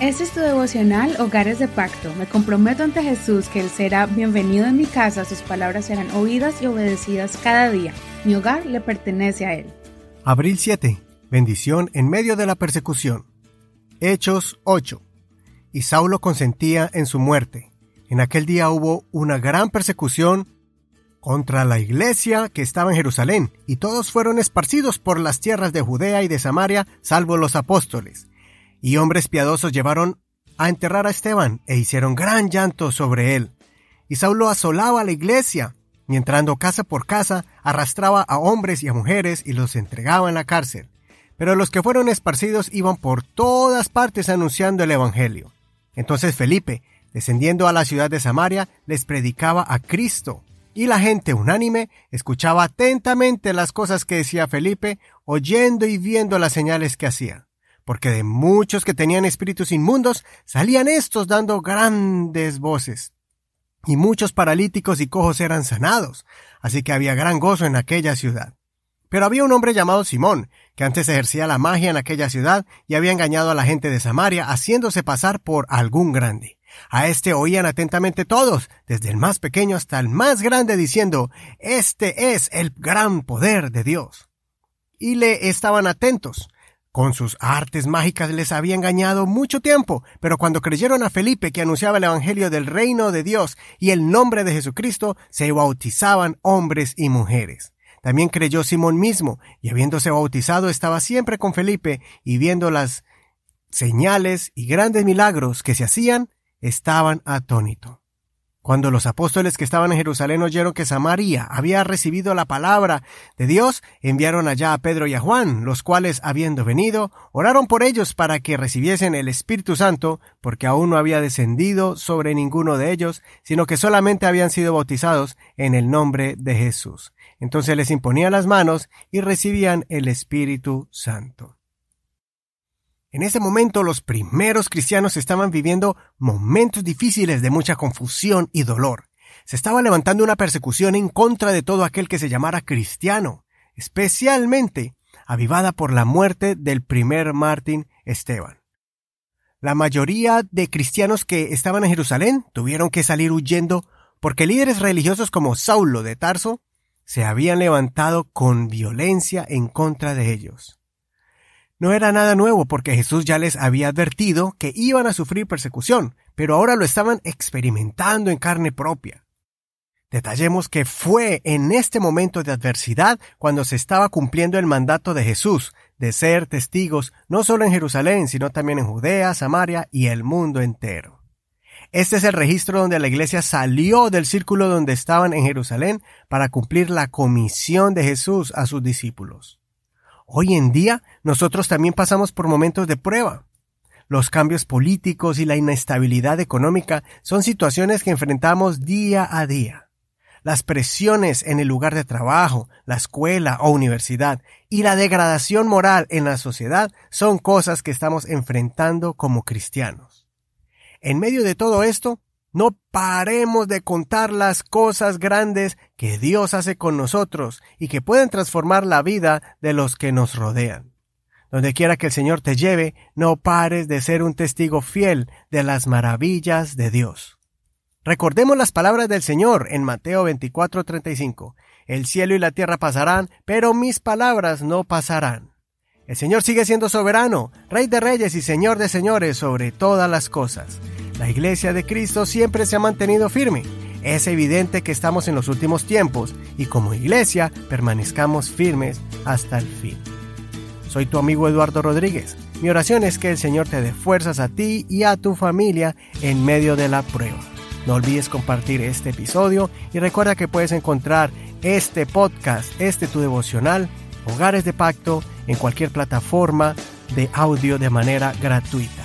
Este es tu devocional Hogares de Pacto. Me comprometo ante Jesús que Él será bienvenido en mi casa, sus palabras serán oídas y obedecidas cada día. Mi hogar le pertenece a Él. Abril 7. Bendición en medio de la persecución. Hechos 8. Y Saulo consentía en su muerte. En aquel día hubo una gran persecución contra la iglesia que estaba en Jerusalén, y todos fueron esparcidos por las tierras de Judea y de Samaria, salvo los apóstoles y hombres piadosos llevaron a enterrar a Esteban e hicieron gran llanto sobre él. Y Saulo asolaba la iglesia, y entrando casa por casa, arrastraba a hombres y a mujeres y los entregaba en la cárcel. Pero los que fueron esparcidos iban por todas partes anunciando el Evangelio. Entonces Felipe, descendiendo a la ciudad de Samaria, les predicaba a Cristo. Y la gente unánime escuchaba atentamente las cosas que decía Felipe, oyendo y viendo las señales que hacía porque de muchos que tenían espíritus inmundos salían estos dando grandes voces. Y muchos paralíticos y cojos eran sanados, así que había gran gozo en aquella ciudad. Pero había un hombre llamado Simón, que antes ejercía la magia en aquella ciudad y había engañado a la gente de Samaria haciéndose pasar por algún grande. A este oían atentamente todos, desde el más pequeño hasta el más grande, diciendo, Este es el gran poder de Dios. Y le estaban atentos, con sus artes mágicas les había engañado mucho tiempo, pero cuando creyeron a Felipe que anunciaba el Evangelio del reino de Dios y el nombre de Jesucristo, se bautizaban hombres y mujeres. También creyó Simón mismo, y habiéndose bautizado estaba siempre con Felipe, y viendo las señales y grandes milagros que se hacían, estaban atónitos. Cuando los apóstoles que estaban en Jerusalén oyeron que Samaria había recibido la palabra de Dios, enviaron allá a Pedro y a Juan, los cuales, habiendo venido, oraron por ellos para que recibiesen el Espíritu Santo, porque aún no había descendido sobre ninguno de ellos, sino que solamente habían sido bautizados en el nombre de Jesús. Entonces les imponían las manos y recibían el Espíritu Santo. En ese momento los primeros cristianos estaban viviendo momentos difíciles de mucha confusión y dolor. Se estaba levantando una persecución en contra de todo aquel que se llamara cristiano, especialmente avivada por la muerte del primer Martín Esteban. La mayoría de cristianos que estaban en Jerusalén tuvieron que salir huyendo porque líderes religiosos como Saulo de Tarso se habían levantado con violencia en contra de ellos. No era nada nuevo porque Jesús ya les había advertido que iban a sufrir persecución, pero ahora lo estaban experimentando en carne propia. Detallemos que fue en este momento de adversidad cuando se estaba cumpliendo el mandato de Jesús de ser testigos no solo en Jerusalén, sino también en Judea, Samaria y el mundo entero. Este es el registro donde la iglesia salió del círculo donde estaban en Jerusalén para cumplir la comisión de Jesús a sus discípulos. Hoy en día nosotros también pasamos por momentos de prueba. Los cambios políticos y la inestabilidad económica son situaciones que enfrentamos día a día. Las presiones en el lugar de trabajo, la escuela o universidad y la degradación moral en la sociedad son cosas que estamos enfrentando como cristianos. En medio de todo esto, no paremos de contar las cosas grandes que Dios hace con nosotros y que pueden transformar la vida de los que nos rodean. Donde quiera que el Señor te lleve, no pares de ser un testigo fiel de las maravillas de Dios. Recordemos las palabras del Señor en Mateo 24:35. El cielo y la tierra pasarán, pero mis palabras no pasarán. El Señor sigue siendo soberano, Rey de reyes y Señor de señores sobre todas las cosas. La iglesia de Cristo siempre se ha mantenido firme. Es evidente que estamos en los últimos tiempos y como iglesia permanezcamos firmes hasta el fin. Soy tu amigo Eduardo Rodríguez. Mi oración es que el Señor te dé fuerzas a ti y a tu familia en medio de la prueba. No olvides compartir este episodio y recuerda que puedes encontrar este podcast, este tu devocional, Hogares de Pacto, en cualquier plataforma de audio de manera gratuita.